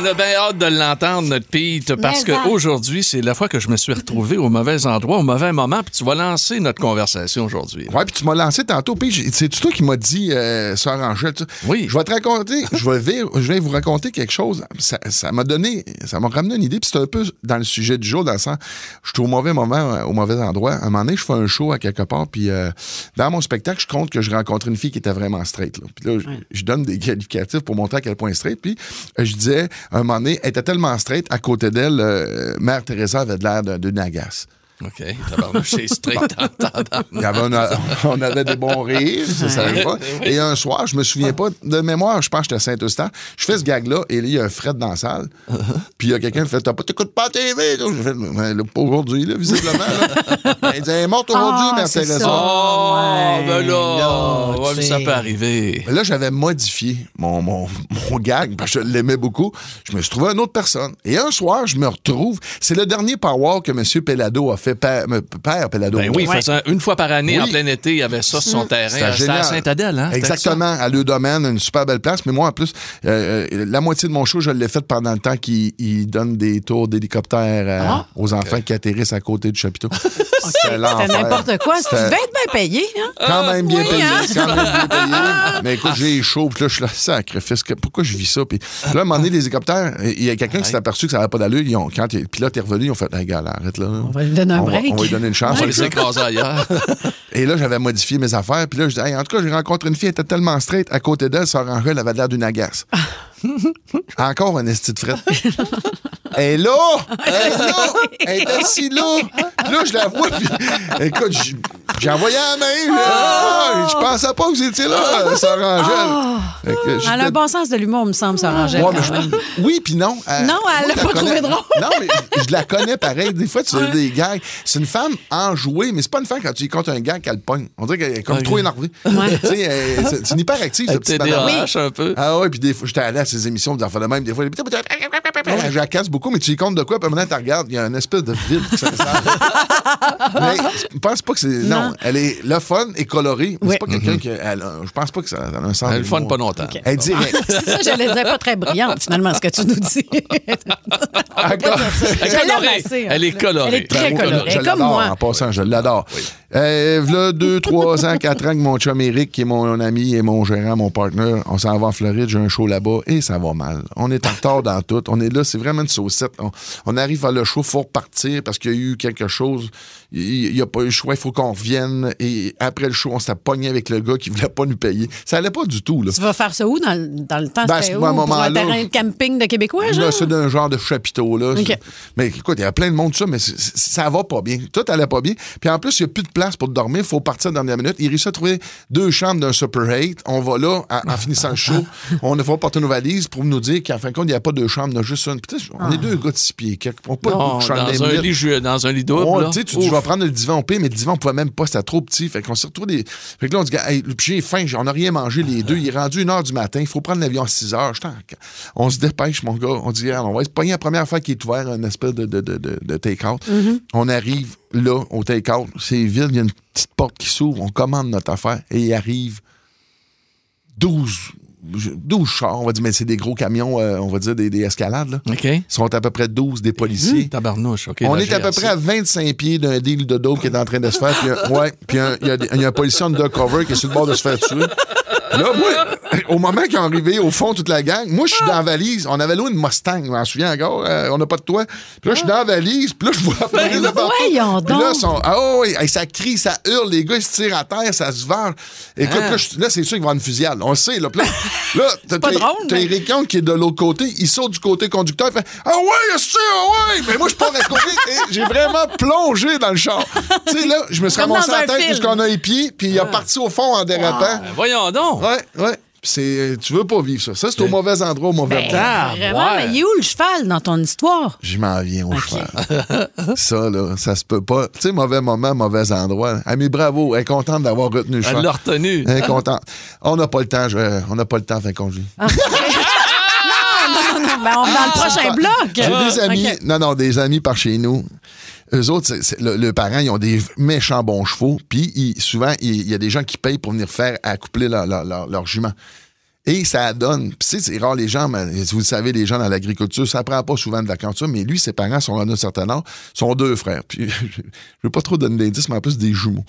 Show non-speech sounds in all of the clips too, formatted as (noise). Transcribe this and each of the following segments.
on a bien hâte de l'entendre, notre Pete, parce qu'aujourd'hui, c'est la fois que je me suis retrouvé au mauvais endroit, au mauvais moment, puis tu vas lancer notre conversation aujourd'hui. Ouais, puis tu m'as lancé tantôt. Puis c'est toi qui m'as dit, euh, Sœur Angèle. tu- Oui. Je vais te raconter, je vais, je vais vous raconter quelque chose. Ça m'a donné, ça m'a ramené une idée. Puis c'est un peu dans le sujet du jour, dans le sens, je suis au mauvais moment, euh, au mauvais endroit. À un moment donné, je fais un show à quelque part. Puis euh, dans mon spectacle, je compte que je rencontrais une fille qui était vraiment straight. Là. Puis là, je, je donne des qualificatifs pour montrer à quel point straight. Puis euh, je disais, un moment elle était tellement straight, à côté d'elle, euh, Mère Teresa avait l'air d'un- d'une agace. OK, tabarnouche, c'est straight en t'entendant. Il y avait un- on avait des bons rires, ça savait pas. Et un soir, je me souviens pas de mémoire, je pense que j'étais à Saint-Eustache. Je fais ce gag-là et là, il y a un Fred dans la salle. Puis il y a quelqu'un qui fait T'as pas t'écoutes pas la TV? J'ai fait Ben, là, Pas aujourd'hui, là, visiblement. Là. Ben, il dit Elle est morte aujourd'hui, Ah, Mère c'est Teresa. ça. Oh, Ouais, ben là, là, ouais, tu ça peut arriver. Mais Là, j'avais modifié mon, mon, mon gag parce que je l'aimais beaucoup. Je me suis trouvé une autre personne. Et un soir, je me retrouve. C'est le dernier power que M. Pellado a fait, père, Pellado. Ben oui, il faisait une fois par année, Oui. en plein été, il y avait ça sur son terrain. C'était à Saint-Adèle, hein? Exactement, à Le Domaine, une super belle place. Mais moi, en plus, euh, euh, la moitié de mon show, je l'ai fait pendant le temps qu'il il donne des tours d'hélicoptère euh, Ah. aux enfants qui atterrissent à côté du chapiteau. (laughs) C'était n'importe quoi. Tu C'était devais être bien payé, hein? Quand même bien oui, payé. hein? Quand même bien payé. Mais écoute, j'ai chaud. Puis là, je suis là, sacrifice. Pourquoi je vis ça? Puis là, à un moment donné, les hélicoptères, il y a quelqu'un qui s'est aperçu que ça n'avait pas d'allure. Ils ont- Quand le pilote est revenu, ils ont fait, hey, gars, arrête là. On va lui donner un on va, break. on va lui donner une chance. On va les écraser ailleurs. (laughs) (laughs) Et là, j'avais modifié mes affaires. Puis là, je dis, Hey, en tout cas, j'ai rencontré une fille, elle était tellement straight. À côté d'elle, Sœur Angèle, elle avait l'air d'une agace. (laughs) Encore un esti de frette. Elle est là! Elle est là! Elle est assise là! Puis là, je la vois, puis écoute, j'ai envoyé la main. là. Ah, je pensais pas que vous étiez là, Sœur Angèle. Que Elle a un bon sens de l'humour, me semble, Sœur Angèle. Ouais, je-. Oui, puis non. Euh, Non, elle moi, l'a pas trouvé drôle. Non, mais je la connais pareil. Des fois, tu fais des gags. C'est une femme enjouée, mais c'est pas une femme quand tu lui comptes un gag qu'elle pogne. On dirait qu'elle est comme trop énervée. Ouais. Tu sais, c'est c'est une hyperactive, cette petite madame. TDAH un peu. Ah ouais, puis des fois, j'étais allé à ces émissions, des enfants de même, des fois, elle jacasse beaucoup, mais tu lui comptes de quoi, puis maintenant, tu regardes, il y a une espèce de vide. (laughs) mais je pense pas que c'est. Non, Non. elle est le fun et colorée, Oui. c'est pas quelqu'un qui. elle a- Je pense pas que ça a un sens. Elle le fun pas longtemps. Elle est directe. C'est ça, j'allais dire pas très brillante, finalement, ce que tu nous dis. (laughs) Encore. Elle est Je colorée. assez, hein. Elle est colorée. Elle est très Ben, colorée. Je comme l'adore, moi. En passant, je l'adore. Euh, v'là deux, trois ans, quatre ans que mon chum Eric, qui est mon ami et mon gérant, mon partner, on s'en va en Floride, j'ai un show là-bas et ça va mal. On est en retard dans tout. On est là, c'est vraiment une saucette. On, on arrive à le show, faut repartir parce qu'il y a eu quelque chose. Il n'y a pas eu le choix, il faut qu'on revienne. Et après le show, on s'est pogné avec le gars qui voulait pas nous payer. Ça allait pas du tout, là. Tu vas faire ça où dans, le- dans le temps? Ben, où? Pour un moment-là, terrain de camping de Québécois, genre? Là, c'est d'un genre de chapiteau, là. Mais écoute, il y a plein de monde, ça, mais ça va pas bien. Tout allait pas bien. Puis en plus, il n'y a plus de place pour dormir. Il faut partir dans la dernière minute. Il réussit à trouver deux chambres d'un Super 8. On va là, en finissant le show. (laughs) On ne va porter nos valises pour nous dire qu'en fin de compte, il n'y a pas deux chambres, il y en a juste une. On est deux gars de six pieds. quelques- On pas Non, de dans, dans un lit, dans un lit double. Là. tu sais, tu vais prendre le divan au pire, mais le divan, on pouvait même pas, c'était trop petit. Fait qu'on s'est retrouvé des. Fait que là, on dit, hey, j'ai faim, on n'a rien mangé les deux. Il est rendu une heure du matin, il faut prendre l'avion à 6 heures. On se dépêche, mon gars. On dit, on va se pogner la première fois qui est ouvert, une espèce de, de, de, de, de take-out. On arrive là, au take-out, c'est vide, il y a une petite porte qui s'ouvre, on commande notre affaire et il arrive 12. 12 chars, on va dire, mais c'est des gros camions, euh, on va dire des, des escalades. Là. OK. Ils sont à peu près 12 des policiers. Tabarnouche, OK. On est à peu près à 25 pieds d'un deal de dope qui est en train de se faire. Puis, un- ouais, puis un- il y, a y un policier undercover qui est sur le bord de se faire tuer. Là, moi, au moment qu'ils sont arrivés, au fond, toute la gang, moi, je suis dans la valise. On avait loué une Mustang, je m'en souviens encore. euh, on n'a pas de toit. Puis là, je suis dans la valise. Puis là, je vois apparaître de partout. voyons Puis là, sont- ah oui, ça crie, ça hurle. Les gars, ils se tirent à terre, ça se venge. Écoute, Ah. là, je- là, c'est sûr qu'il va y avoir une fusillade. On le sait. Là, Puis là, là t'as pas t'as- drôle, t'as mais- Eric Young qui est de l'autre côté. Il saute du côté conducteur. Il fait Ah ouais, c'est ah ouais. Mais moi, je pars à et J'ai vraiment plongé dans le char. tu sais, là, je me suis ramassé la tête film. jusqu'on a les pieds. Puis il a parti au fond en dérapant. Ben, voyons donc. Ouais, ouais. C'est, tu veux pas vivre ça. Ça, c'est au mauvais endroit, au mauvais Ben, temps. Ah, Vraiment, ouais. mais il est où le cheval dans ton histoire? Je m'en viens au cheval. (laughs) ça, là, ça se peut pas. Tu sais, mauvais moment, mauvais endroit. Ami, bravo. Elle est contente d'avoir retenu le Elle cheval. l'a retenu. Elle est contente. On n'a pas le temps, je- on n'a pas le temps, fin congé. (laughs) Non, non, ben, on va dans le prochain bloc. J'ai des amis, non, non, des amis par chez nous. Eux autres, c'est- c'est- le, parent, ils ont des méchants bons chevaux. Puis ils- souvent, il y a des gens qui payent pour venir faire accoupler leur, leur, leur, leur jument. Et ça donne. Puis, sais, c'est rare, les gens, mais vous le savez, les gens dans l'agriculture, ça prend pas souvent de vacances, mais lui, ses parents sont en un certain âge, sont deux frères. Puis, (laughs) je veux pas trop donner d'indices, mais en plus, des jumeaux.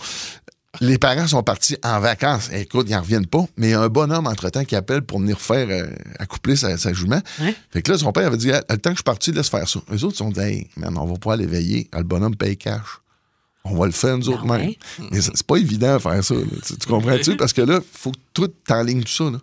Les parents sont partis en vacances. Écoute, ils n'en reviennent pas. Mais il y a un bonhomme, entre-temps, qui appelle pour venir faire euh, accoupler sa, sa jument. Fait que là, son père avait dit, Ah, le temps que je suis parti, laisse faire ça. Les autres se sont dit, hey, man, on va pouvoir l'éveiller. Ah, Le bonhomme paye cash. On va le faire, nous autres, Ah même. ouais? Mais c'est pas évident de faire ça. Tu, tu comprends-tu? Parce que là, il faut que tout t'enlignes tout ça. Là.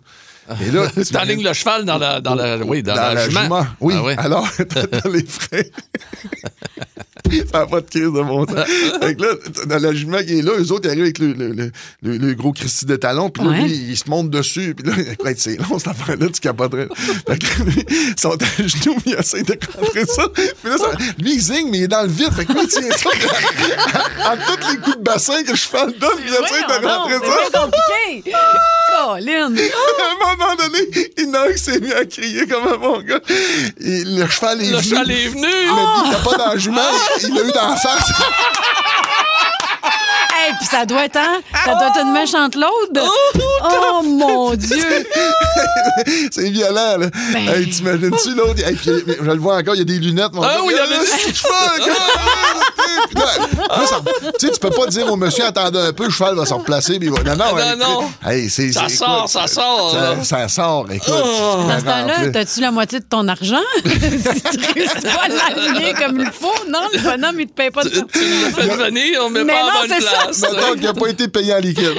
Et là, (laughs) T'enlignes le cheval dans la, dans la, oui, dans, dans la jument. Oui. Ah ouais. Alors, (laughs) dans les frais. (laughs) (laughs) Ça n'a pas de crise de mon temps. (laughs) fait que là, dans la jument qui est là, eux autres, ils arrivent avec le, le, le, le- le gros Christy de talon, puis là, Ouais. lui, il se monte dessus, puis là, (laughs) écoute, c'est long, cette affaire-là, tu capoterais. Fait que lui, ils sont à genoux, il essaie de rentrer ça. Puis là, ça- lui, il zigne, mais il est dans le vide. Fait que lui, il tient ça en tous les coups de bassin que je fais le donne, il essaie de rentrer c'est ça. bien compliqué. Colin. (laughs) À un moment donné, qui s'est mis à crier comme un bon gars. Et le cheval est Le venu. cheval est venu. Mais il était pas dans la jument, il l'a eu dans la face. (laughs) Hey, puis ça doit être, hein? Ça doit être une méchante l'aude. Oh, mon (laughs) Dieu. C'est violent, là. Ben. Hey, T'imagines-tu l'autre? Hey, puis, je le vois encore, il y a des lunettes. mon Ah gars. oui, il y a des- c'est (laughs) ça- Tu sais, tu peux pas dire au monsieur, attendez un peu, le cheval va se replacer. il va- Non, non, Non, hey, non. Hey, c'est, Ça c'est- sort, ça sort, Ça, sort, écoute. Dans ce temps-là, t'as-tu la moitié de ton argent? (laughs) si tu réussis pas à l'aligner comme il faut, non, le bonhomme, il te paye pas de Tu l'as fait venir, on met Mais pas non, en bonne c'est ça. place. Mettons qu'il n'a pas été payé en liquide.